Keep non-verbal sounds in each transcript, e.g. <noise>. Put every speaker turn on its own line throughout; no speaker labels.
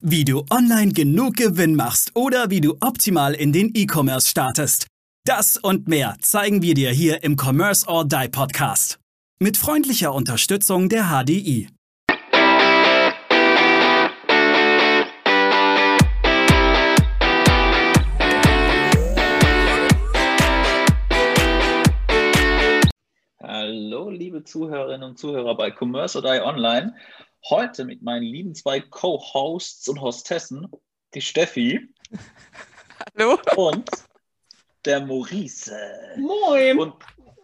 Wie du online genug Gewinn machst oder wie du optimal in den E-Commerce startest. Das und mehr zeigen wir dir hier im Commerce or Die Podcast. Mit freundlicher Unterstützung der HDI.
Hallo, liebe Zuhörerinnen und Zuhörer bei Commerce or Die Online. Heute mit meinen lieben zwei Co-Hosts und Hostessen, die Steffi.
Hallo.
Und der Maurice.
Moin.
Und,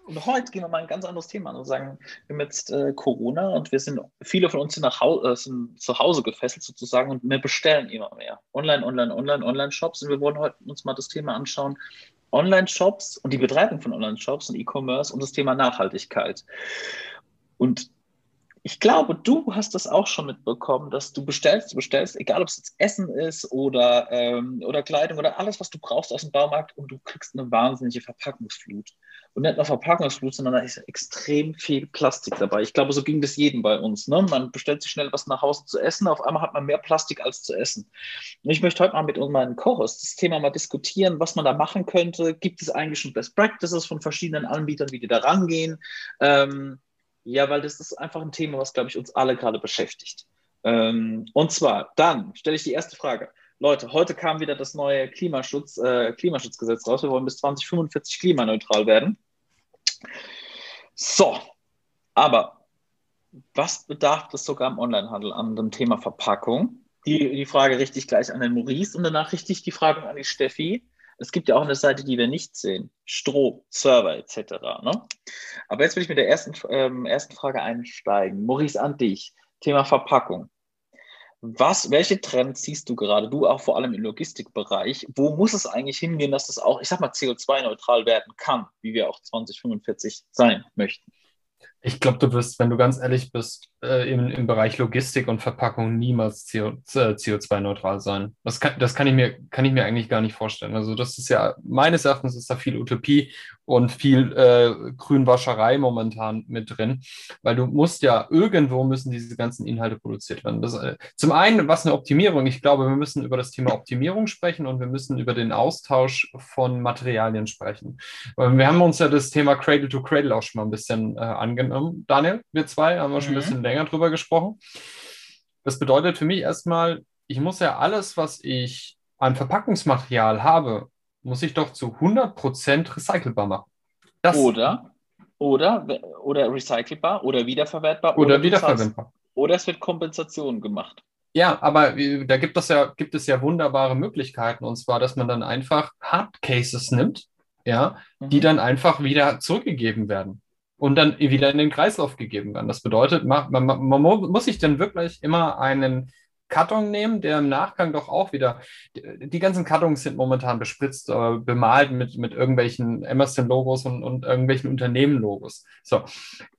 und, heute gehen wir mal ein ganz anderes Thema an und sagen, wir haben jetzt äh, Corona und wir sind, viele von uns sind, nach Hause, äh, sind zu Hause gefesselt sozusagen und wir bestellen immer mehr. Online, online, online, Online-Shops und wir wollen heute uns mal das Thema anschauen, Online-Shops und die Betreibung von Online-Shops und E-Commerce und das Thema Nachhaltigkeit. Und ich glaube, du hast das auch schon mitbekommen, dass du bestellst, du bestellst, egal ob es jetzt Essen ist oder, ähm, oder Kleidung oder alles, was du brauchst aus dem Baumarkt und du kriegst eine wahnsinnige Verpackungsflut. Und nicht nur Verpackungsflut, sondern da ist extrem viel Plastik dabei. Ich glaube, so ging das jedem bei uns. Ne? Man bestellt sich schnell was nach Hause zu essen, auf einmal hat man mehr Plastik als zu essen. Und ich möchte heute mal mit meinen Co-Hosts das Thema mal diskutieren, was man da machen könnte. Gibt es eigentlich schon Best Practices von verschiedenen Anbietern, wie die da rangehen? Ähm, ja, weil das ist einfach ein Thema, was, glaube ich, uns alle gerade beschäftigt. Ähm, und zwar, dann stelle ich die erste Frage. Leute, heute kam wieder das neue Klimaschutz, äh, Klimaschutzgesetz raus. Wir wollen bis 2045 klimaneutral werden. So, aber was bedarf es sogar im Onlinehandel an dem Thema Verpackung? Die, die Frage richte ich gleich an den Maurice und danach richte ich die Frage an die Steffi. Es gibt ja auch eine Seite, die wir nicht sehen. Strom, Server etc. Ne? Aber jetzt will ich mit der ersten, ähm, ersten Frage einsteigen. Maurice, an dich. Thema Verpackung. Was, welche Trends siehst du gerade? Du auch vor allem im Logistikbereich. Wo muss es eigentlich hingehen, dass das auch, ich sag mal, CO2-neutral werden kann, wie wir auch 2045 sein möchten?
Ich glaube, du wirst, wenn du ganz ehrlich bist, äh, im, im Bereich Logistik und Verpackung niemals CO, äh, CO2-neutral sein. Das, kann, das kann, ich mir, kann ich mir eigentlich gar nicht vorstellen. Also das ist ja, meines Erachtens ist da viel Utopie und viel äh, Grünwascherei momentan mit drin, weil du musst ja, irgendwo müssen diese ganzen Inhalte produziert werden. Das, äh, zum einen, was eine Optimierung, ich glaube, wir müssen über das Thema Optimierung sprechen und wir müssen über den Austausch von Materialien sprechen. Wir haben uns ja das Thema Cradle to Cradle auch schon mal ein bisschen äh, angenommen. Daniel, wir zwei haben wir schon ein mhm. bisschen länger drüber gesprochen. Das bedeutet für mich erstmal, ich muss ja alles, was ich an Verpackungsmaterial habe, muss ich doch zu 100% recycelbar machen.
Das oder, oder, oder recycelbar oder wiederverwertbar.
Oder, oder wiederverwendbar.
Oder es wird Kompensation gemacht.
Ja, aber da gibt es ja, gibt es ja wunderbare Möglichkeiten. Und zwar, dass man dann einfach Hardcases nimmt, ja, mhm. die dann einfach wieder zurückgegeben werden und dann wieder in den Kreislauf gegeben werden. Das bedeutet, man, man, man muss sich dann wirklich immer einen Karton nehmen, der im Nachgang doch auch wieder, die ganzen Kartons sind momentan bespritzt, äh, bemalt mit, mit irgendwelchen Emerson-Logos und, und irgendwelchen Unternehmen-Logos. So,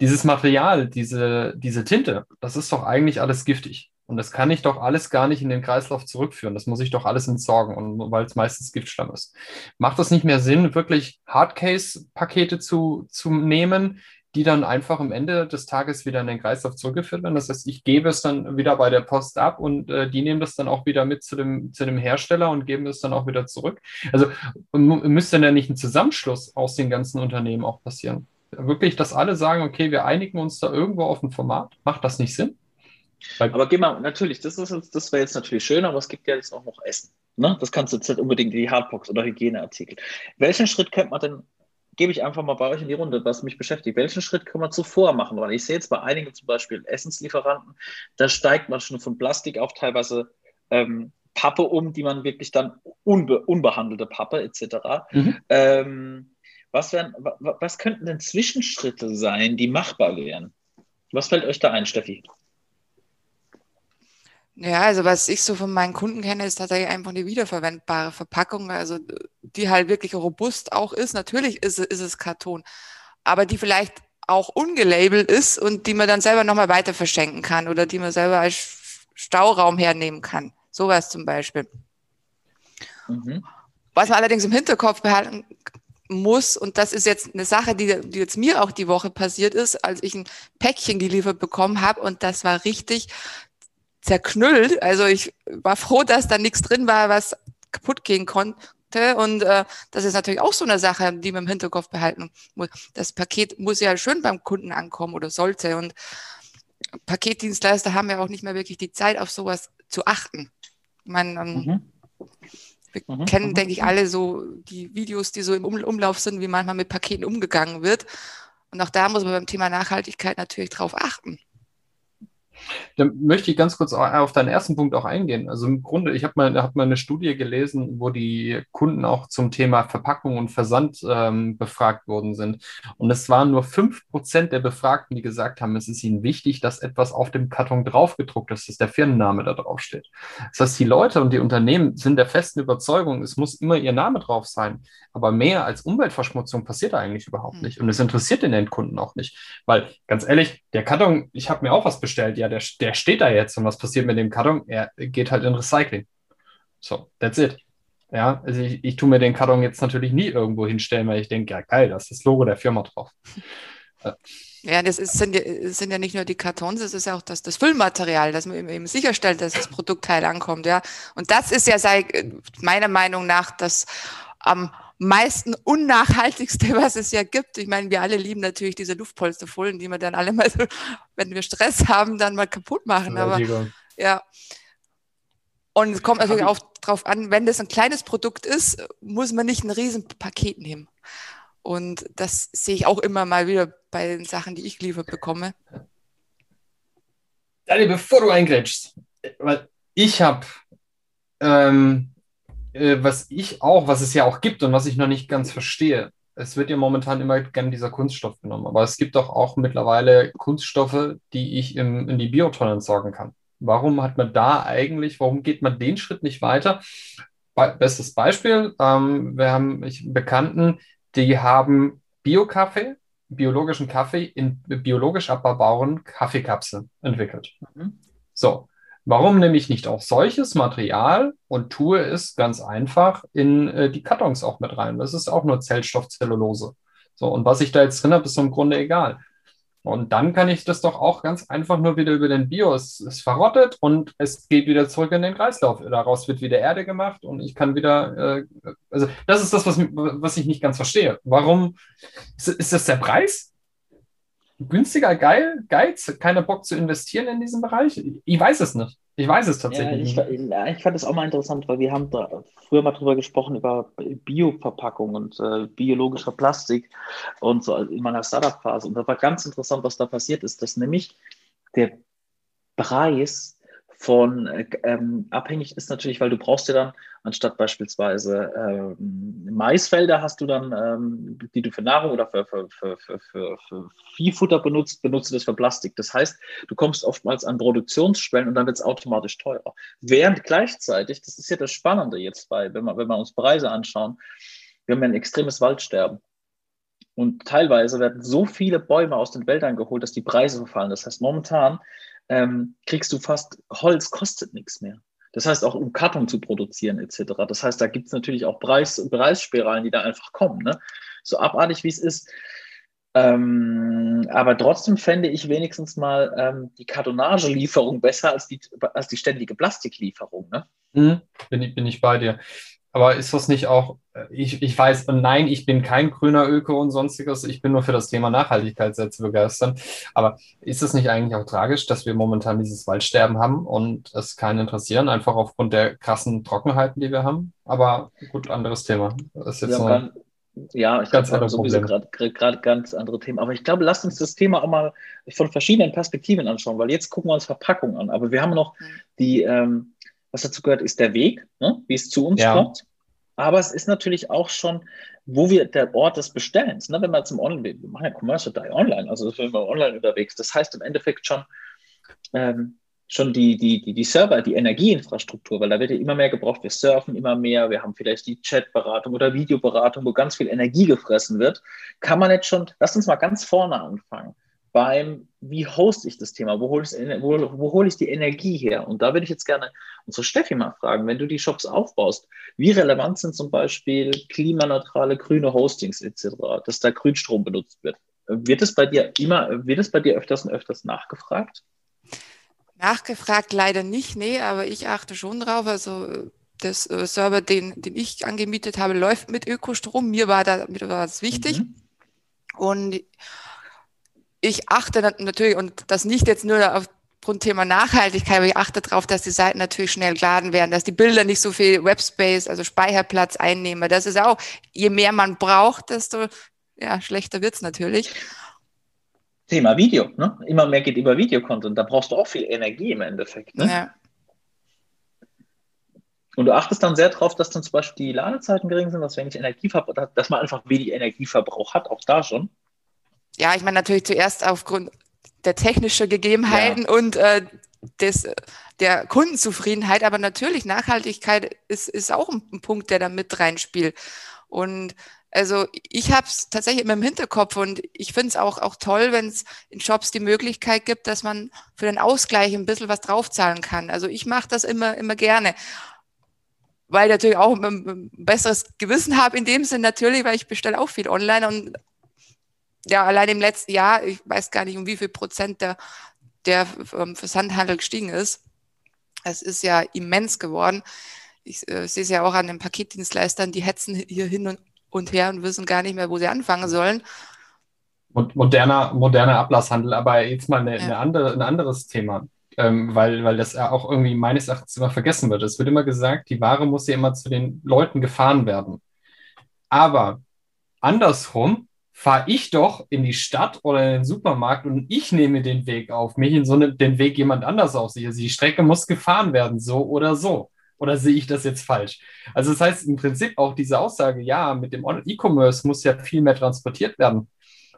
dieses Material, diese, diese Tinte, das ist doch eigentlich alles giftig. Und das kann ich doch alles gar nicht in den Kreislauf zurückführen. Das muss ich doch alles entsorgen, weil es meistens Giftstamm ist. Macht es nicht mehr Sinn, wirklich Hardcase-Pakete zu, zu nehmen, die dann einfach am Ende des Tages wieder in den Kreislauf zurückgeführt werden? Das heißt, ich gebe es dann wieder bei der Post ab und äh, die nehmen das dann auch wieder mit zu dem, zu dem Hersteller und geben es dann auch wieder zurück. Also müsste dann ja nicht ein Zusammenschluss aus den ganzen Unternehmen auch passieren? Wirklich, dass alle sagen, okay, wir einigen uns da irgendwo auf ein Format. Macht das nicht Sinn?
Aber geh mal, natürlich, das, das wäre jetzt natürlich schön, aber es gibt ja jetzt auch noch Essen. Ne? Das kannst du jetzt nicht unbedingt die Hardbox oder Hygieneartikel. Welchen Schritt könnte man denn, gebe ich einfach mal bei euch in die Runde, was mich beschäftigt, welchen Schritt kann man zuvor machen? Weil ich sehe jetzt bei einigen zum Beispiel Essenslieferanten, da steigt man schon von Plastik auf teilweise ähm, Pappe um, die man wirklich dann unbe unbehandelte Pappe etc. Mhm. Ähm, was, wären, was könnten denn Zwischenschritte sein, die machbar wären? Was fällt euch da ein, Steffi?
Ja, also was ich so von meinen Kunden kenne, ist tatsächlich einfach eine wiederverwendbare Verpackung, also die halt wirklich robust auch ist. Natürlich ist, ist es Karton, aber die vielleicht auch ungelabelt ist und die man dann selber nochmal weiter verschenken kann oder die man selber als Stauraum hernehmen kann. Sowas zum Beispiel. Mhm. Was man allerdings im Hinterkopf behalten muss, und das ist jetzt eine Sache, die, die jetzt mir auch die Woche passiert ist, als ich ein Päckchen geliefert bekommen habe und das war richtig zerknüllt. Also ich war froh, dass da nichts drin war, was kaputt gehen konnte. Und äh, das ist natürlich auch so eine Sache, die man im Hinterkopf behalten muss. Das Paket muss ja schön beim Kunden ankommen oder sollte. Und Paketdienstleister haben ja auch nicht mehr wirklich die Zeit, auf sowas zu achten. Man, ähm, mhm. Wir mhm. kennen, mhm. denke ich, alle so die Videos, die so im Umlauf sind, wie manchmal mit Paketen umgegangen wird. Und auch da muss man beim Thema Nachhaltigkeit natürlich drauf achten.
Da möchte ich ganz kurz auf deinen ersten Punkt auch eingehen. Also im Grunde, ich habe mal, hab mal eine Studie gelesen, wo die Kunden auch zum Thema Verpackung und Versand ähm, befragt worden sind. Und es waren nur 5% der Befragten, die gesagt haben, es ist ihnen wichtig, dass etwas auf dem Karton draufgedruckt ist, dass der Firmenname da drauf steht. Das heißt, die Leute und die Unternehmen sind der festen Überzeugung, es muss immer ihr Name drauf sein. Aber mehr als Umweltverschmutzung passiert da eigentlich überhaupt hm. nicht. Und es interessiert den Endkunden auch nicht. Weil, ganz ehrlich, der Karton, ich habe mir auch was bestellt, ja, der, der steht da jetzt. Und was passiert mit dem Karton? Er geht halt in Recycling. So, that's it. Ja, also ich, ich tue mir den Karton jetzt natürlich nie irgendwo hinstellen, weil ich denke, ja geil, da ist das Logo der Firma drauf.
Ja, das ist, sind, ja, sind ja nicht nur die Kartons, es ist ja auch das, das Füllmaterial, dass man eben sicherstellt, dass das Produktteil ankommt, ja. Und das ist ja sei, meiner Meinung nach das am meisten unnachhaltigste, <laughs> was es ja gibt. Ich meine, wir alle lieben natürlich diese Luftpolsterfolien, die wir dann alle mal, so, <laughs> wenn wir Stress haben, dann mal kaputt machen. Aber ja. Und es kommt natürlich auch darauf an, wenn das ein kleines Produkt ist, muss man nicht ein Riesenpaket nehmen. Und das sehe ich auch immer mal wieder bei den Sachen, die ich geliefert bekomme.
Daniel, bevor du eingrätschst, weil ich habe ähm, äh, was ich auch, was es ja auch gibt und was ich noch nicht ganz verstehe, es wird ja momentan immer gern dieser Kunststoff genommen, aber es gibt doch auch mittlerweile Kunststoffe, die ich im, in die Biotonne entsorgen kann. Warum hat man da eigentlich, warum geht man den Schritt nicht weiter? Be bestes Beispiel, ähm, wir haben ich, Bekannten, die haben Bio-Kaffee, biologischen Kaffee in biologisch abbaubaren Kaffeekapseln entwickelt. Mhm. So, Warum nehme ich nicht auch solches Material und tue es ganz einfach in äh, die Kartons auch mit rein? Das ist auch nur Zellstoffzellulose. So, und was ich da jetzt drin habe, ist im Grunde egal. Und dann kann ich das doch auch ganz einfach nur wieder über den Bio. Es ist verrottet und es geht wieder zurück in den Kreislauf. Daraus wird wieder Erde gemacht und ich kann wieder, äh, also das ist das, was, was ich nicht ganz verstehe. Warum ist, ist das der Preis? Günstiger, geil, Geiz, keiner Bock zu investieren in diesen Bereich? Ich weiß es nicht. Ich weiß es tatsächlich
ja, ich, nicht. Ich fand es auch mal interessant, weil wir haben da früher mal drüber gesprochen, über Bioverpackung und äh, biologischer Plastik und so in meiner Startup-Phase. Und da war ganz interessant, was da passiert ist, dass nämlich der Preis von äh, ähm, abhängig ist natürlich, weil du brauchst ja dann, anstatt beispielsweise ähm, Maisfelder hast du dann, ähm, die du für Nahrung oder für, für, für, für, für Viehfutter benutzt, benutzt du das für Plastik. Das heißt, du kommst oftmals an Produktionsschwellen und dann wird es automatisch teurer. Während gleichzeitig, das ist ja das Spannende jetzt bei, wenn wir, wenn wir uns Preise anschauen, wir haben ein extremes Waldsterben. Und teilweise werden so viele Bäume aus den Wäldern geholt, dass die Preise verfallen. Das heißt, momentan ähm, kriegst du fast, Holz kostet nichts mehr. Das heißt, auch um Karton zu produzieren etc. Das heißt, da gibt es natürlich auch Preis, Preisspiralen, die da einfach kommen. Ne? So abartig wie es ist. Ähm, aber trotzdem fände ich wenigstens mal ähm, die Kartonagelieferung besser als die, als die ständige Plastiklieferung. Ne?
Mhm, bin, ich, bin ich bei dir. Aber ist das nicht auch, äh, ich, ich weiß, nein, ich bin kein grüner Öko und sonstiges, ich bin nur für das Thema Nachhaltigkeit sehr zu begeistern. Aber ist es nicht eigentlich auch tragisch, dass wir momentan dieses Waldsterben haben und es keinen interessieren, einfach aufgrund der krassen Trockenheiten, die wir haben? Aber gut, anderes Thema.
Das ist jetzt ja, ganz, ja, ich glaube, wir sowieso gerade ganz andere Themen. Aber ich glaube, lasst uns das Thema auch mal von verschiedenen Perspektiven anschauen, weil jetzt gucken wir uns Verpackung an. Aber wir haben noch mhm. die, ähm, was dazu gehört, ist der Weg, ne? wie es zu uns ja. kommt. Aber es ist natürlich auch schon, wo wir der Ort des Bestellens, ne? wenn wir zum Online, wir machen ja Commercial die online, also sind wir online unterwegs. Das heißt im Endeffekt schon, ähm, schon die, die, die, die Server, die Energieinfrastruktur, weil da wird ja immer mehr gebraucht. Wir surfen immer mehr, wir haben vielleicht die Chatberatung oder Videoberatung, wo ganz viel Energie gefressen wird. Kann man jetzt schon, lass uns mal ganz vorne anfangen beim, wie hoste ich das Thema, wo hole ich, wo, wo hole ich die Energie her? Und da würde ich jetzt gerne unsere Steffi mal fragen, wenn du die Shops aufbaust, wie relevant sind zum Beispiel klimaneutrale grüne Hostings etc., dass da Grünstrom benutzt wird? Wird es bei dir immer, wird es bei dir öfters und öfters nachgefragt?
Nachgefragt leider nicht, nee, aber ich achte schon drauf. Also das äh, Server, den, den ich angemietet habe, läuft mit Ökostrom. Mir war, da, mir war das wichtig. Mhm. Und ich achte natürlich, und das nicht jetzt nur auf Grundthema Nachhaltigkeit, aber ich achte darauf, dass die Seiten natürlich schnell geladen werden, dass die Bilder nicht so viel Webspace, also Speicherplatz einnehmen. Das ist auch, je mehr man braucht, desto ja, schlechter wird es natürlich.
Thema Video, ne? Immer mehr geht über Videocontent. Da brauchst du auch viel Energie im Endeffekt. Ne? Ja. Und du achtest dann sehr darauf, dass dann zum Beispiel die Ladezeiten gering sind, dass wenig Energieverbrauch, dass man einfach wenig Energieverbrauch hat, auch da schon.
Ja, ich meine natürlich zuerst aufgrund der technischen Gegebenheiten ja. und äh, des, der Kundenzufriedenheit, aber natürlich Nachhaltigkeit ist, ist auch ein, ein Punkt, der da mit reinspielt. Und also ich habe es tatsächlich immer im Hinterkopf und ich finde es auch, auch toll, wenn es in Shops die Möglichkeit gibt, dass man für den Ausgleich ein bisschen was draufzahlen kann. Also ich mache das immer, immer gerne. Weil ich natürlich auch ein, besseres Gewissen habe in dem Sinn natürlich, weil ich bestelle auch viel online und ja, allein im letzten Jahr, ich weiß gar nicht, um wie viel Prozent der, der ähm, Versandhandel gestiegen ist. Es ist ja immens geworden. Ich äh, sehe es ja auch an den Paketdienstleistern, die hetzen hier hin und, und her und wissen gar nicht mehr, wo sie anfangen sollen.
Moderner, moderner Ablasshandel, aber jetzt mal eine, ja. eine andere, ein anderes Thema, ähm, weil, weil das ja auch irgendwie meines Erachtens immer vergessen wird. Es wird immer gesagt, die Ware muss ja immer zu den Leuten gefahren werden. Aber andersrum fahre ich doch in die Stadt oder in den Supermarkt und ich nehme den Weg auf mich, in so eine, den Weg jemand anders auf sich. Also die Strecke muss gefahren werden, so oder so. Oder sehe ich das jetzt falsch? Also das heißt im Prinzip auch diese Aussage, ja, mit dem E-Commerce muss ja viel mehr transportiert werden.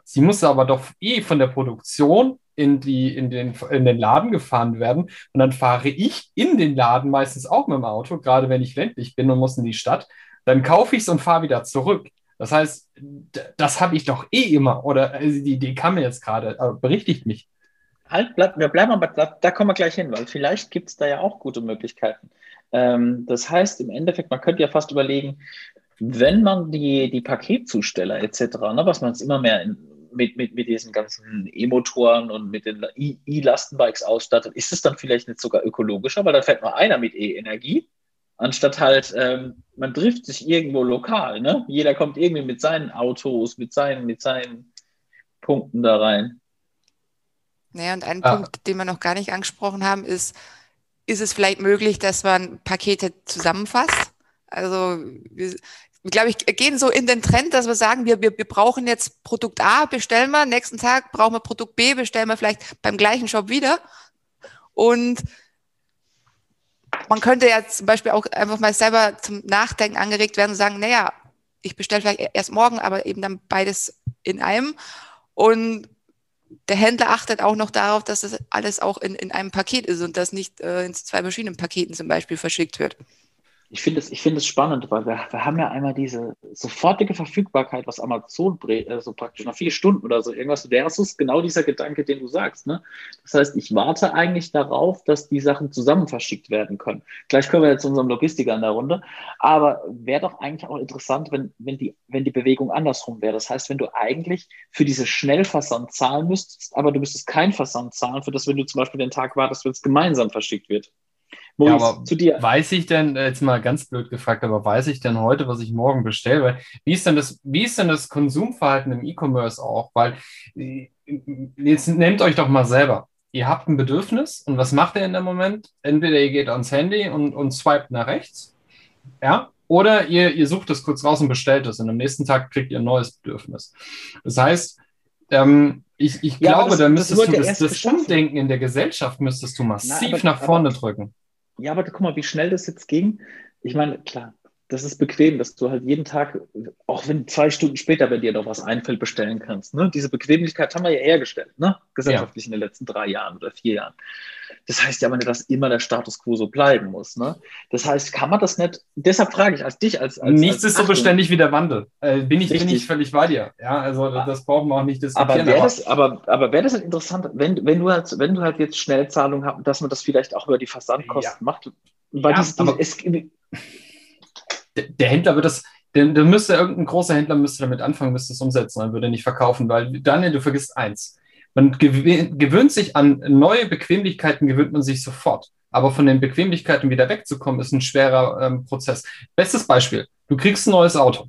Sie muss aber doch eh von der Produktion in, die, in, den, in den Laden gefahren werden. Und dann fahre ich in den Laden meistens auch mit dem Auto, gerade wenn ich ländlich bin und muss in die Stadt. Dann kaufe ich es und fahre wieder zurück. Das heißt, das habe ich doch eh immer. Oder also die Idee kam mir jetzt gerade, aber berichtigt mich.
Halt, bleib, wir bleiben aber, da, da kommen wir gleich hin, weil vielleicht gibt es da ja auch gute Möglichkeiten. Ähm, das heißt, im Endeffekt, man könnte ja fast überlegen, wenn man die, die Paketzusteller etc., ne, was man jetzt immer mehr in, mit, mit, mit diesen ganzen E-Motoren und mit den E-Lastenbikes ausstattet, ist es dann vielleicht nicht sogar ökologischer, weil dann fährt nur einer mit E-Energie anstatt halt, ähm, man trifft sich irgendwo lokal, ne? Jeder kommt irgendwie mit seinen Autos, mit seinen, mit seinen Punkten da rein.
Naja, und ein ah. Punkt, den wir noch gar nicht angesprochen haben, ist, ist es vielleicht möglich, dass man Pakete zusammenfasst? Also, wir, glaube ich, gehen so in den Trend, dass wir sagen, wir, wir, wir brauchen jetzt Produkt A, bestellen wir, nächsten Tag brauchen wir Produkt B, bestellen wir vielleicht beim gleichen Shop wieder. Und man könnte ja zum Beispiel auch einfach mal selber zum Nachdenken angeregt werden und sagen, naja, ich bestelle vielleicht erst morgen, aber eben dann beides in einem. Und der Händler achtet auch noch darauf, dass das alles auch in, in einem Paket ist und das nicht äh, in zwei verschiedenen Paketen zum Beispiel verschickt wird
ich finde es find spannend, weil wir, wir haben ja einmal diese sofortige Verfügbarkeit, was Amazon äh, so praktisch nach vier Stunden oder so irgendwas versus genau dieser Gedanke, den du sagst. Ne? Das heißt, ich warte eigentlich darauf, dass die Sachen zusammen verschickt werden können. Gleich können wir jetzt zu unserem Logistiker in der Runde, aber wäre doch eigentlich auch interessant, wenn, wenn, die, wenn die Bewegung andersrum wäre. Das heißt, wenn du eigentlich für diese Schnellversand zahlen müsstest, aber du müsstest kein Versand zahlen, für das, wenn du zum Beispiel den Tag wartest, wenn es gemeinsam verschickt wird.
Maurice, ja, aber zu dir. Weiß ich denn, äh, jetzt mal ganz blöd gefragt, aber weiß ich denn heute, was ich morgen bestelle? Weil, wie ist denn das, wie ist denn das Konsumverhalten im E-Commerce auch? Weil, äh, jetzt nehmt euch doch mal selber. Ihr habt ein Bedürfnis und was macht ihr in dem Moment? Entweder ihr geht ans Handy und, und swipet nach rechts, ja, oder ihr, ihr sucht es kurz raus und bestellt es und am nächsten Tag kriegt ihr ein neues Bedürfnis. Das heißt, ähm, ich, ich ja, glaube, das, da müsstest das du das, das Umdenken in der Gesellschaft müsstest du massiv Na, aber, nach vorne aber, drücken.
Ja, aber guck mal, wie schnell das jetzt ging. Ich meine, klar, das ist bequem, dass du halt jeden Tag, auch wenn zwei Stunden später bei dir noch was einfällt, bestellen kannst. Ne? Diese Bequemlichkeit haben wir ja hergestellt, ne? gesellschaftlich ja. in den letzten drei Jahren oder vier Jahren. Das heißt ja aber nicht, dass immer der Status quo so bleiben muss. Ne? Das heißt, kann man das nicht, deshalb frage ich als dich, als. als
Nichts als ist so beständig wie der Wandel. Äh, bin, ich, bin ich völlig bei dir. Ja, also das brauchen wir auch nicht
diskutieren. Aber wäre das, aber, aber wäre das halt interessant, wenn, wenn, du halt, wenn du halt jetzt Schnellzahlung hast, dass man das vielleicht auch über die Versandkosten ja. macht? Weil ja, dies, aber, es,
der Händler wird das, der, der müsste, irgendein großer Händler müsste damit anfangen, müsste es umsetzen, dann würde er nicht verkaufen, weil Daniel, du vergisst eins. Man gewöhnt sich an neue Bequemlichkeiten, gewöhnt man sich sofort. Aber von den Bequemlichkeiten wieder wegzukommen, ist ein schwerer ähm, Prozess. Bestes Beispiel, du kriegst ein neues Auto.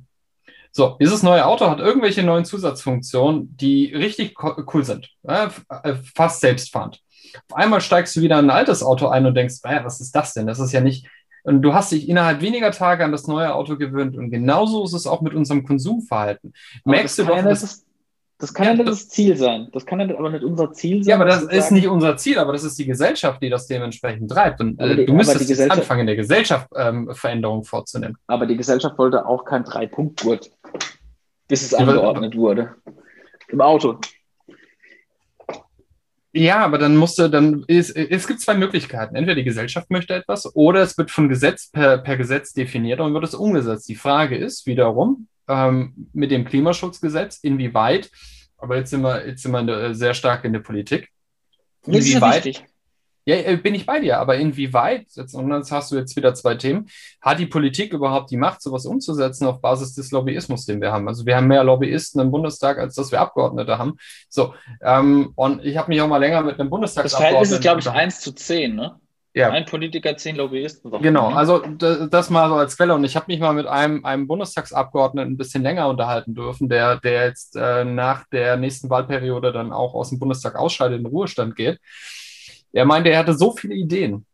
So, dieses neue Auto hat irgendwelche neuen Zusatzfunktionen, die richtig cool sind, äh, fast selbstfahrend. Auf einmal steigst du wieder in ein altes Auto ein und denkst, äh, was ist das denn? Das ist ja nicht. Und du hast dich innerhalb weniger Tage an das neue Auto gewöhnt. Und genauso ist es auch mit unserem Konsumverhalten.
Aber Merkst du doch, dass, das kann ja, nicht das Ziel sein. Das kann ja aber nicht unser Ziel sein.
Ja, aber das ist sagen. nicht unser Ziel, aber das ist die Gesellschaft, die das dementsprechend treibt. Und äh, die, du müsstest anfangen, in der Gesellschaft ähm, Veränderungen vorzunehmen.
Aber die Gesellschaft wollte auch kein Drei-Punkt-Gurt, bis es angeordnet wurde. Im Auto.
Ja, aber dann musste, dann ist, es gibt zwei Möglichkeiten. Entweder die Gesellschaft möchte etwas oder es wird von Gesetz per, per Gesetz definiert und wird es umgesetzt. Die Frage ist wiederum, ähm, mit dem Klimaschutzgesetz, inwieweit, aber jetzt sind wir, jetzt sind wir äh, sehr stark in der Politik.
Inwieweit,
ja, äh, bin ich bei dir, aber inwieweit, jetzt, und jetzt hast du jetzt wieder zwei Themen, hat die Politik überhaupt die Macht, sowas umzusetzen auf Basis des Lobbyismus, den wir haben? Also wir haben mehr Lobbyisten im Bundestag, als dass wir Abgeordnete haben. So, ähm, und ich habe mich auch mal länger mit einem Bundestagsabgeordneten...
Das Verhältnis ist, glaube ich, 1 zu 10, ne? Ja. Ein Politiker, zehn Lobbyisten.
Genau, also das, mal so als Quelle. Und ich habe mich mal mit einem, einem Bundestagsabgeordneten ein bisschen länger unterhalten dürfen, der, der jetzt äh, nach der nächsten Wahlperiode dann auch aus dem Bundestag ausscheidet, in den Ruhestand geht. Er meinte, er hatte so viele Ideen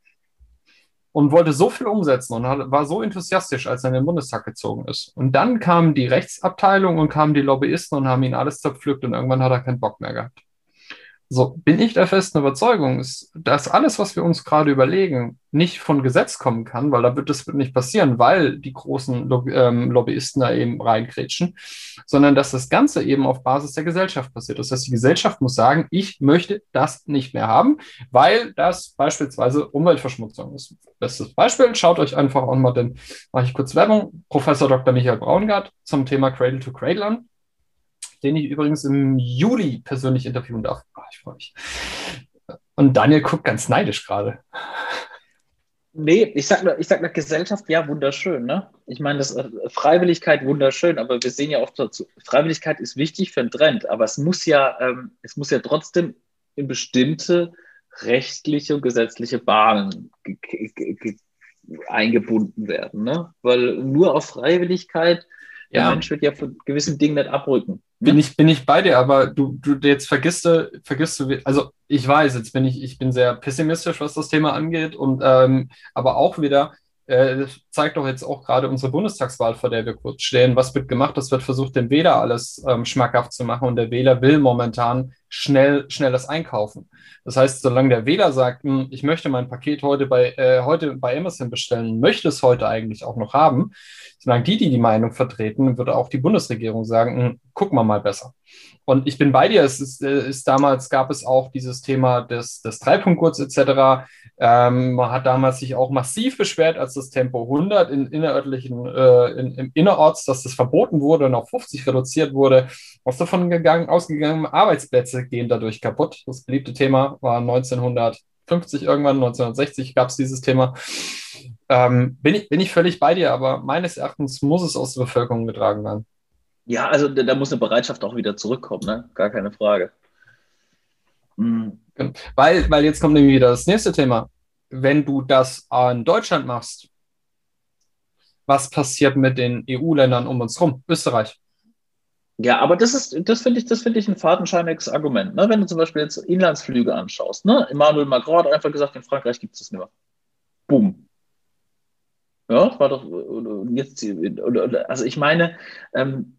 und wollte so viel umsetzen und war so enthusiastisch, als er in den Bundestag gezogen ist. Und dann kam die Rechtsabteilung und kamen die Lobbyisten und haben ihn alles zerpflückt und irgendwann hat er keinen Bock mehr gehabt. So bin ich der festen Überzeugung, dass alles, was wir uns gerade überlegen, nicht von Gesetz kommen kann, weil da wird das nicht passieren, weil die großen ähm, Lobbyisten da eben reinkrätschen, sondern dass das Ganze eben auf Basis der Gesellschaft passiert. Das heißt, die Gesellschaft muss sagen, ich möchte das nicht mehr haben, weil das beispielsweise Umweltverschmutzung ist. Bestes Beispiel, schaut euch einfach auch mal den, mache ich kurz Werbung, Professor Dr. Michael Braungart zum Thema Cradle to Cradle an den ich übrigens im Juli persönlich interviewen darf. Oh, ich freue mich. Und Daniel guckt ganz neidisch gerade.
Nee, ich sag ich sag nur Gesellschaft, ja, wunderschön, ne? Ich meine, das äh, Freiwilligkeit wunderschön, aber wir sehen ja auch dazu, Freiwilligkeit ist wichtig für einen Trend, aber es muss ja, ähm, es muss ja trotzdem in bestimmte rechtliche und gesetzliche Bahnen eingebunden werden, ne? Weil nur auf Freiwilligkeit der ja. Mensch wird ja von gewissen Dingen nicht abrücken.
Bin ich, bin ich bei dir, aber du, du jetzt vergisst du, vergisst du, also ich weiß, jetzt bin ich, ich bin sehr pessimistisch, was das Thema angeht, und ähm, aber auch wieder, äh, zeigt doch jetzt auch gerade unsere Bundestagswahl, vor der wir kurz stehen. Was wird gemacht? Es wird versucht, dem Wähler alles ähm, schmackhaft zu machen und der Wähler will momentan schnell, schnelles Einkaufen. Das heißt, solange der Wähler sagt, hm, ich möchte mein Paket heute bei, äh, heute bei Amazon bestellen, möchte es heute eigentlich auch noch haben, solange die, die die Meinung vertreten, würde auch die Bundesregierung sagen, hm, gucken wir mal besser. Und ich bin bei dir, es ist, äh, ist damals gab es auch dieses Thema des, des Dreipunktgurts etc. Ähm, man hat damals sich auch massiv beschwert, als das Tempo 100 in innerörtlichen, äh, in, im Innerorts, dass das verboten wurde und auf 50 reduziert wurde. Was davon gegangen, ausgegangen, Arbeitsplätze gehen dadurch kaputt. Das beliebte Thema war 1950 irgendwann, 1960 gab es dieses Thema. Ähm, bin, ich, bin ich völlig bei dir, aber meines Erachtens muss es aus der Bevölkerung getragen werden.
Ja, also da, da muss eine Bereitschaft auch wieder zurückkommen, ne? gar keine Frage.
Mhm. Weil, weil jetzt kommt nämlich wieder das nächste Thema. Wenn du das in Deutschland machst, was passiert mit den EU-Ländern um uns herum? Österreich.
Ja, aber das ist, das finde ich, das finde ich ein fadenscheiniges Argument. Ne? Wenn du zum Beispiel jetzt Inlandsflüge anschaust, ne? Emmanuel Macron hat einfach gesagt, in Frankreich gibt es das nicht mehr. Boom. Ja, war doch jetzt, also ich meine, ähm,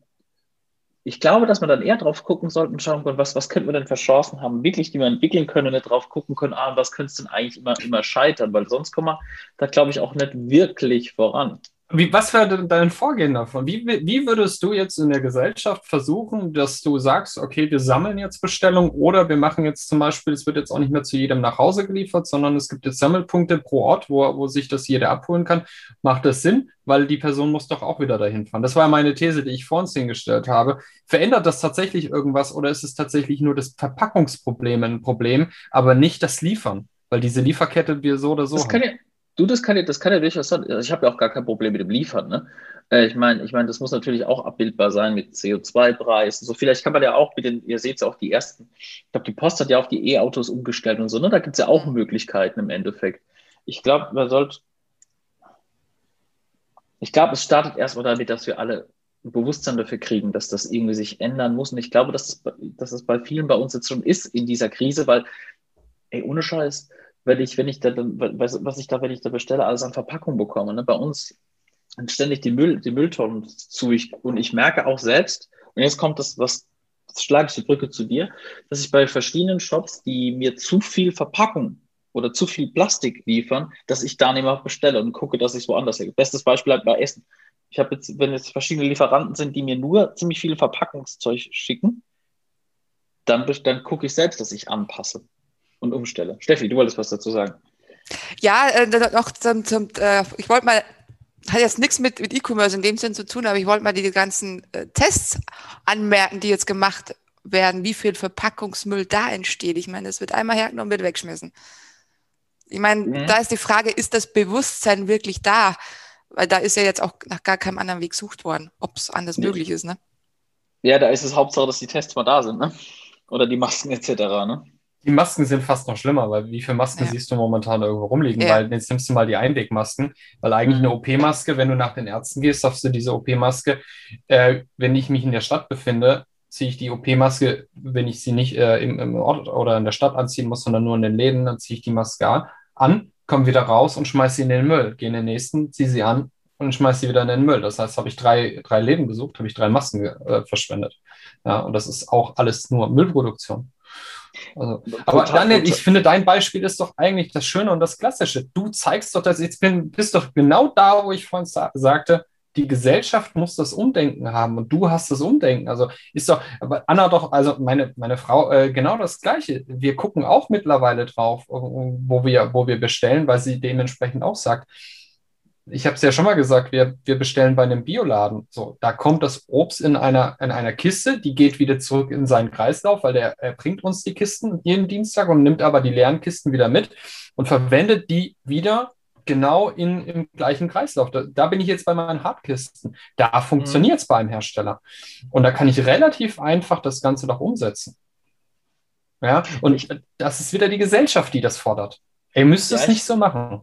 ich glaube, dass man dann eher drauf gucken sollte und schauen können, was, was könnten wir denn für Chancen haben, wirklich, die wir entwickeln können und nicht drauf gucken können, ah, was könnte es denn eigentlich immer, immer scheitern, weil sonst kommen wir da, glaube ich, auch nicht wirklich voran.
Wie, was wäre denn dein Vorgehen davon? Wie, wie würdest du jetzt in der Gesellschaft versuchen, dass du sagst, okay, wir sammeln jetzt Bestellungen oder wir machen jetzt zum Beispiel, es wird jetzt auch nicht mehr zu jedem nach Hause geliefert, sondern es gibt jetzt Sammelpunkte pro Ort, wo, wo sich das jeder abholen kann. Macht das Sinn? Weil die Person muss doch auch wieder dahin fahren. Das war meine These, die ich vor uns hingestellt habe. Verändert das tatsächlich irgendwas oder ist es tatsächlich nur das Verpackungsproblem ein Problem, aber nicht das Liefern? Weil diese Lieferkette wir so oder so
das
haben.
Ja, Du, das kann ja, das kann ja durchaus sein. Also ich habe ja auch gar kein Problem mit dem Liefern. Ne? Äh, ich meine, ich meine, das muss natürlich auch abbildbar sein mit CO2-Preisen. So, vielleicht kann man ja auch mit den, ihr seht es ja auch die ersten, ich glaube, die Post hat ja auch die E-Autos umgestellt und so, ne? Da gibt es ja auch. Möglichkeiten im Endeffekt. Ich glaube, man sollte, ich glaube, es startet erstmal damit, dass wir alle ein Bewusstsein dafür kriegen, dass das irgendwie sich ändern muss. Und ich glaube, dass es, dass es bei vielen bei uns jetzt schon ist in dieser Krise, weil, ey, ohne Scheiß, wenn ich, wenn ich da, was ich da, wenn ich da bestelle, alles an Verpackung bekomme. Ne? Bei uns ständig die, Müll, die Mülltonnen zu. Ich, und ich merke auch selbst, und jetzt kommt das, was, das schlage ich die Brücke zu dir, dass ich bei verschiedenen Shops, die mir zu viel Verpackung oder zu viel Plastik liefern, dass ich da nicht mehr bestelle und gucke, dass ich es woanders hergebe. Bestes Beispiel halt bei Essen. Ich habe jetzt, wenn jetzt verschiedene Lieferanten sind, die mir nur ziemlich viel Verpackungszeug schicken, dann, dann gucke ich selbst, dass ich anpasse und umstelle. Steffi, du wolltest was dazu sagen.
Ja, äh, noch zum, zum äh, ich wollte mal, hat jetzt nichts mit, mit E-Commerce in dem Sinn zu tun, aber ich wollte mal die ganzen äh, Tests anmerken, die jetzt gemacht werden, wie viel Verpackungsmüll da entsteht. Ich meine, es wird einmal hergenommen, wird weggeschmissen. Ich meine, mhm. da ist die Frage, ist das Bewusstsein wirklich da? Weil da ist ja jetzt auch nach gar keinem anderen Weg gesucht worden, ob es anders nee. möglich ist, ne?
Ja, da ist es Hauptsache, dass die Tests mal da sind, ne? Oder die Masken etc., ne?
Die Masken sind fast noch schlimmer, weil wie viele Masken ja. siehst du momentan irgendwo rumliegen? Ja. Weil jetzt nimmst du mal die Einwegmasken, weil eigentlich eine OP-Maske, wenn du nach den Ärzten gehst, sagst du diese OP-Maske, äh, wenn ich mich in der Stadt befinde, ziehe ich die OP-Maske, wenn ich sie nicht äh, im, im, Ort oder in der Stadt anziehen muss, sondern nur in den Läden, dann ziehe ich die Maske an, komme wieder raus und schmeiße sie in den Müll. Gehe in den nächsten, ziehe sie an und schmeiße sie wieder in den Müll. Das heißt, habe ich drei, drei Läden besucht, habe ich drei Masken äh, verschwendet. Ja, und das ist auch alles nur Müllproduktion. Also, aber Daniel, ich finde, dein Beispiel ist doch eigentlich das Schöne und das Klassische. Du zeigst doch, dass jetzt bin, bist doch genau da, wo ich vorhin sa sagte, die Gesellschaft muss das Umdenken haben und du hast das Umdenken. Also ist doch, aber Anna doch, also meine, meine Frau, äh, genau das Gleiche. Wir gucken auch mittlerweile drauf, wo wir, wo wir bestellen, weil sie dementsprechend auch sagt, ich habe es ja schon mal gesagt, wir, wir bestellen bei einem Bioladen. So, da kommt das Obst in einer, in einer Kiste, die geht wieder zurück in seinen Kreislauf, weil der er bringt uns die Kisten jeden Dienstag und nimmt aber die leeren Kisten wieder mit und verwendet die wieder genau in, im gleichen Kreislauf. Da, da bin ich jetzt bei meinen Hardkisten. Da funktioniert es mhm. beim Hersteller. Und da kann ich relativ einfach das Ganze doch umsetzen. Ja, und das ist wieder die Gesellschaft, die das fordert. Ihr müsst es nicht so machen.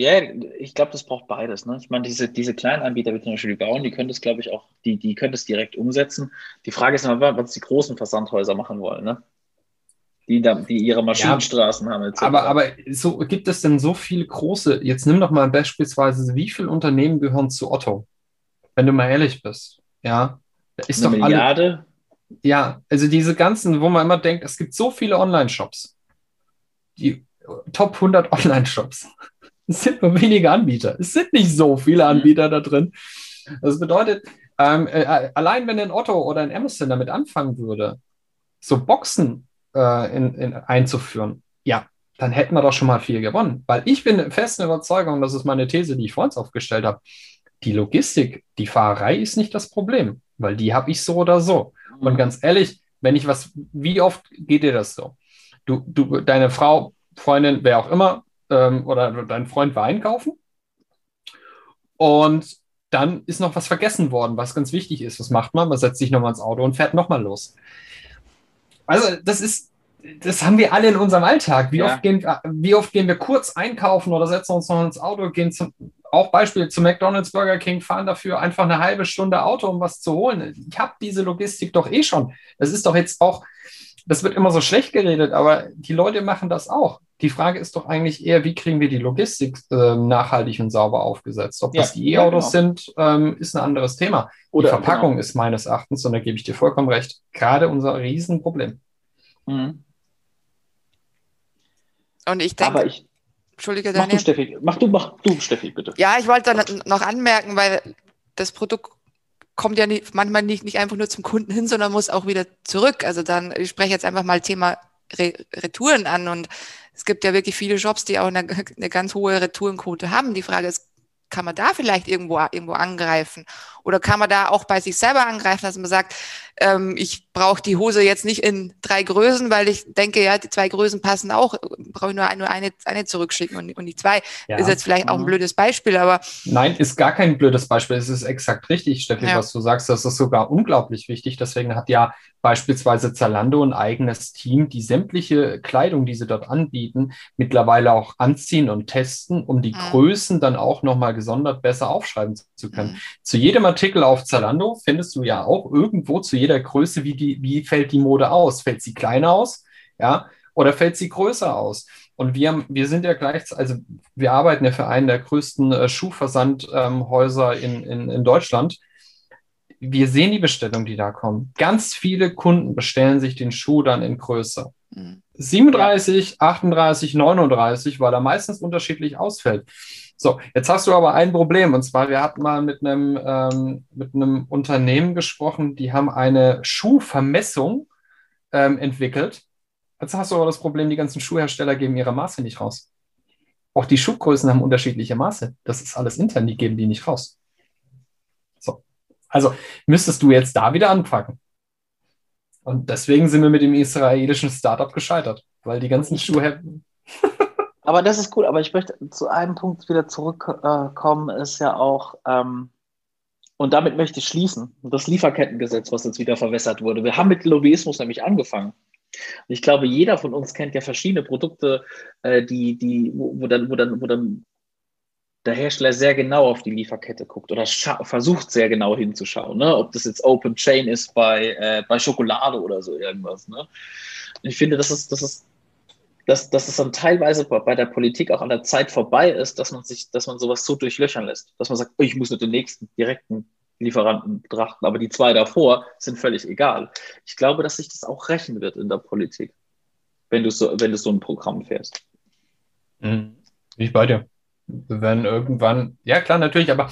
Ja, ich glaube, das braucht beides. Ne? Ich meine, diese, diese kleinen Anbieter, wie zum Beispiel die Bauen, die können das, glaube ich, auch, die, die können das direkt umsetzen. Die Frage ist immer, was die großen Versandhäuser machen wollen, ne? Die, da, die ihre Maschinenstraßen ja, haben.
Etc. Aber, aber so, gibt es denn so viele große, jetzt nimm doch mal beispielsweise, wie viele Unternehmen gehören zu Otto? Wenn du mal ehrlich bist. Ja,
da ist Eine doch Milliarde? Alle,
ja, also diese ganzen, wo man immer denkt, es gibt so viele Online-Shops. Die Top 100 <laughs> Online-Shops. Es sind nur wenige Anbieter. Es sind nicht so viele mhm. Anbieter da drin. Das bedeutet, ähm, äh, allein wenn ein Otto oder ein Amazon damit anfangen würde, so Boxen äh, in, in, einzuführen, ja, dann hätten wir doch schon mal viel gewonnen. Weil ich bin fest in Überzeugung, das ist meine These, die ich vorhin aufgestellt habe, die Logistik, die Fahrerei ist nicht das Problem, weil die habe ich so oder so. Und mhm. ganz ehrlich, wenn ich was, wie oft geht dir das so? Du, du, deine Frau, Freundin, wer auch immer, ähm, oder dein Freund war einkaufen. Und dann ist noch was vergessen worden, was ganz wichtig ist. Was macht man? Man setzt sich nochmal ins Auto und fährt nochmal los. Also, das ist, das haben wir alle in unserem Alltag. Wie, ja. oft gehen, wie oft gehen wir kurz einkaufen oder setzen uns noch ins Auto, gehen zum, auch Beispiel zu McDonald's, Burger King, fahren dafür einfach eine halbe Stunde Auto, um was zu holen. Ich habe diese Logistik doch eh schon. Das ist doch jetzt auch, das wird immer so schlecht geredet, aber die Leute machen das auch. Die Frage ist doch eigentlich eher, wie kriegen wir die Logistik äh, nachhaltig und sauber aufgesetzt? Ob ja, das die E-Autos ja, genau. sind, ähm, ist ein anderes Thema. Oder die Verpackung genau. ist meines Erachtens, und da gebe ich dir vollkommen recht, gerade unser Riesenproblem.
Mhm. Und ich denke,
aber ich, Entschuldige, Daniel. Mach du, Steffi. Mach du, mach du, Steffi, bitte.
Ja, ich wollte noch anmerken, weil das Produkt kommt ja nicht, manchmal nicht, nicht einfach nur zum Kunden hin, sondern muss auch wieder zurück. Also dann, ich spreche jetzt einfach mal Thema Re Retouren an und es gibt ja wirklich viele Jobs, die auch eine, <laughs> eine ganz hohe Retourenquote haben. Die Frage ist, kann man da vielleicht irgendwo, irgendwo angreifen? Oder kann man da auch bei sich selber angreifen, dass man sagt, ähm, ich brauche die Hose jetzt nicht in drei Größen, weil ich denke, ja, die zwei Größen passen auch. Brauche ich nur, nur eine, eine zurückschicken und, und nicht zwei. Ja. Ist jetzt vielleicht auch ein mhm. blödes Beispiel, aber.
Nein, ist gar kein blödes Beispiel. Es ist exakt richtig, Steffi, ja. was du sagst. Das ist sogar unglaublich wichtig. Deswegen hat ja beispielsweise Zalando ein eigenes Team, die sämtliche Kleidung, die sie dort anbieten, mittlerweile auch anziehen und testen, um die mhm. Größen dann auch nochmal gesondert besser aufschreiben zu können. Mhm. Zu jedem Artikel auf Zalando findest du ja auch irgendwo zu jeder Größe, wie, die, wie fällt die Mode aus? Fällt sie kleiner aus? Ja, oder fällt sie größer aus? Und wir, wir sind ja gleich, also wir arbeiten ja für einen der größten äh, Schuhversandhäuser ähm, in, in, in Deutschland wir sehen die Bestellungen, die da kommen. Ganz viele Kunden bestellen sich den Schuh dann in Größe. Mhm. 37, 38, 39, weil er meistens unterschiedlich ausfällt. So, jetzt hast du aber ein Problem. Und zwar, wir hatten mal mit einem, ähm, mit einem Unternehmen gesprochen, die haben eine Schuhvermessung ähm, entwickelt. Jetzt hast du aber das Problem, die ganzen Schuhhersteller geben ihre Maße nicht raus. Auch die Schuhgrößen haben unterschiedliche Maße. Das ist alles intern, die geben die nicht raus. Also müsstest du jetzt da wieder anpacken. Und deswegen sind wir mit dem israelischen Startup gescheitert, weil die ganzen Schuhe.
Aber das ist cool, aber ich möchte zu einem Punkt wieder zurückkommen, ist ja auch, ähm, und damit möchte ich schließen, das Lieferkettengesetz, was jetzt wieder verwässert wurde. Wir haben mit Lobbyismus nämlich angefangen. ich glaube, jeder von uns kennt ja verschiedene Produkte, äh, die, die, wo, wo, dann, wo, dann, wo dann der Hersteller sehr genau auf die Lieferkette guckt oder versucht sehr genau hinzuschauen, ne? ob das jetzt Open Chain ist bei, äh, bei Schokolade oder so irgendwas. Ne? Ich finde, das ist, das ist, dass, dass es dann teilweise bei der Politik auch an der Zeit vorbei ist, dass man sich, dass man sowas so durchlöchern lässt, dass man sagt, ich muss nur den nächsten direkten Lieferanten betrachten, aber die zwei davor sind völlig egal. Ich glaube, dass sich das auch rächen wird in der Politik, wenn du so, wenn du so ein Programm fährst.
Mhm. Ich bei dir werden irgendwann, ja klar, natürlich, aber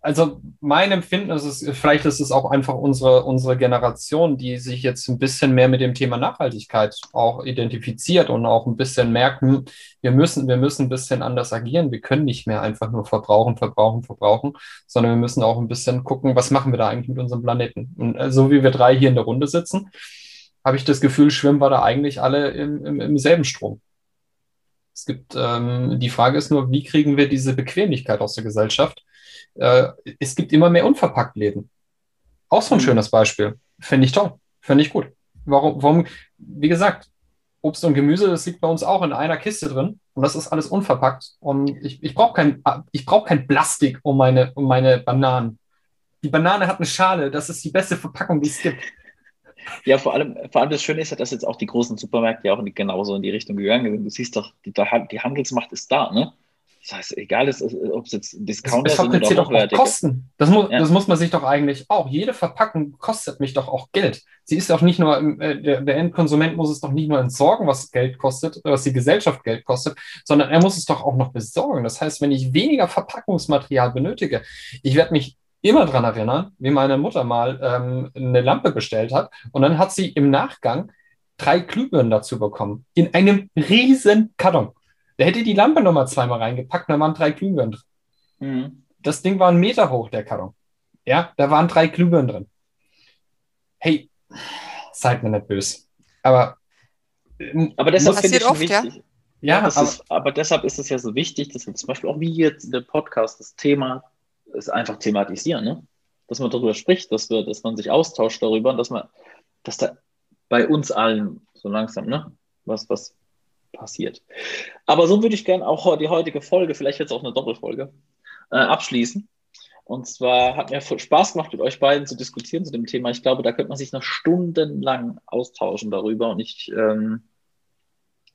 also mein Empfinden ist es, vielleicht ist es auch einfach unsere, unsere Generation, die sich jetzt ein bisschen mehr mit dem Thema Nachhaltigkeit auch identifiziert und auch ein bisschen merkt, hm, wir müssen, wir müssen ein bisschen anders agieren. Wir können nicht mehr einfach nur verbrauchen, verbrauchen, verbrauchen, sondern wir müssen auch ein bisschen gucken, was machen wir da eigentlich mit unserem Planeten. Und äh, so wie wir drei hier in der Runde sitzen, habe ich das Gefühl, schwimmen wir da eigentlich alle im, im, im selben Strom. Es gibt, ähm, die Frage ist nur, wie kriegen wir diese Bequemlichkeit aus der Gesellschaft? Äh, es gibt immer mehr Unverpacktläden. Auch so ein mhm. schönes Beispiel. Finde ich toll. Finde ich gut. Warum, warum, wie gesagt, Obst und Gemüse, das liegt bei uns auch in einer Kiste drin und das ist alles unverpackt. Und ich, ich brauche kein, ich brauch kein Plastik um meine, um meine Bananen. Die Banane hat eine Schale, das ist die beste Verpackung, die es gibt.
Ja, vor allem, vor allem das Schöne ist ja, dass jetzt auch die großen Supermärkte ja auch genauso in die Richtung gegangen sind. Du siehst doch, die, die Handelsmacht ist da, ne? Das heißt, egal ist, ob es jetzt Discounter
sind oder doch auch Kosten. Das, mu ja. das muss man sich doch eigentlich auch. Jede Verpackung kostet mich doch auch Geld. Sie ist doch nicht nur, äh, der, der Endkonsument muss es doch nicht nur entsorgen, was Geld kostet, was die Gesellschaft Geld kostet, sondern er muss es doch auch noch besorgen. Das heißt, wenn ich weniger Verpackungsmaterial benötige, ich werde mich immer dran erinnern, wie meine Mutter mal ähm, eine Lampe bestellt hat und dann hat sie im Nachgang drei Glühbirnen dazu bekommen. In einem riesen Karton. Da hätte die Lampe nochmal zweimal reingepackt da waren drei Glühbirnen drin. Mhm. Das Ding war ein Meter hoch, der Karton. Ja, da waren drei Glühbirnen drin. Hey, seid mir nicht böse. Aber,
ähm, aber deshalb passiert oft, wichtig. ja? Ja, aber, ist, aber deshalb ist es ja so wichtig, dass wir zum Beispiel auch wie jetzt in der Podcast das Thema es einfach thematisieren, ne? dass man darüber spricht, dass, wir, dass man sich austauscht darüber und dass man, dass da bei uns allen so langsam ne, was, was passiert. Aber so würde ich gerne auch die heutige Folge, vielleicht jetzt auch eine Doppelfolge, äh, abschließen. Und zwar hat mir Spaß gemacht, mit euch beiden zu diskutieren zu dem Thema. Ich glaube, da könnte man sich noch stundenlang austauschen darüber. Und ich ähm,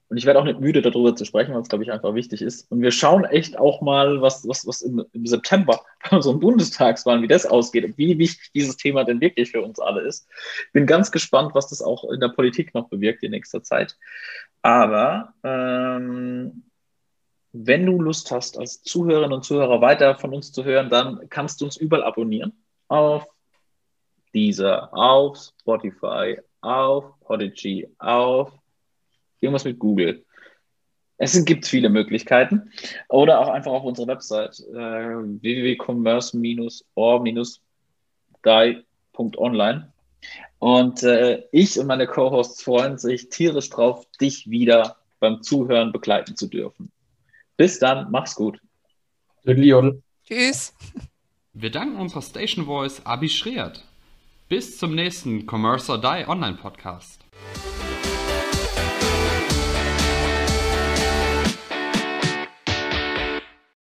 und ich werde auch nicht müde, darüber zu sprechen, weil es, glaube ich, einfach wichtig ist. Und wir schauen echt auch mal, was, was, was im, im September bei unserem Bundestagswahlen, wie das ausgeht und wie wichtig dieses Thema denn wirklich für uns alle ist. Bin ganz gespannt, was das auch in der Politik noch bewirkt in nächster Zeit. Aber ähm, wenn du Lust hast, als Zuhörerinnen und Zuhörer weiter von uns zu hören, dann kannst du uns überall abonnieren. Auf dieser, auf Spotify, auf Podigy, auf Irgendwas mit Google. Es gibt viele Möglichkeiten. Oder auch einfach auf unserer Website äh, www.commerce-or-die.online. Und äh, ich und meine Co-Hosts freuen sich tierisch drauf, dich wieder beim Zuhören begleiten zu dürfen. Bis dann, mach's gut.
Tschüss.
Wir danken unserer Station Voice Abi Schreert. Bis zum nächsten Commerce or Die Online Podcast.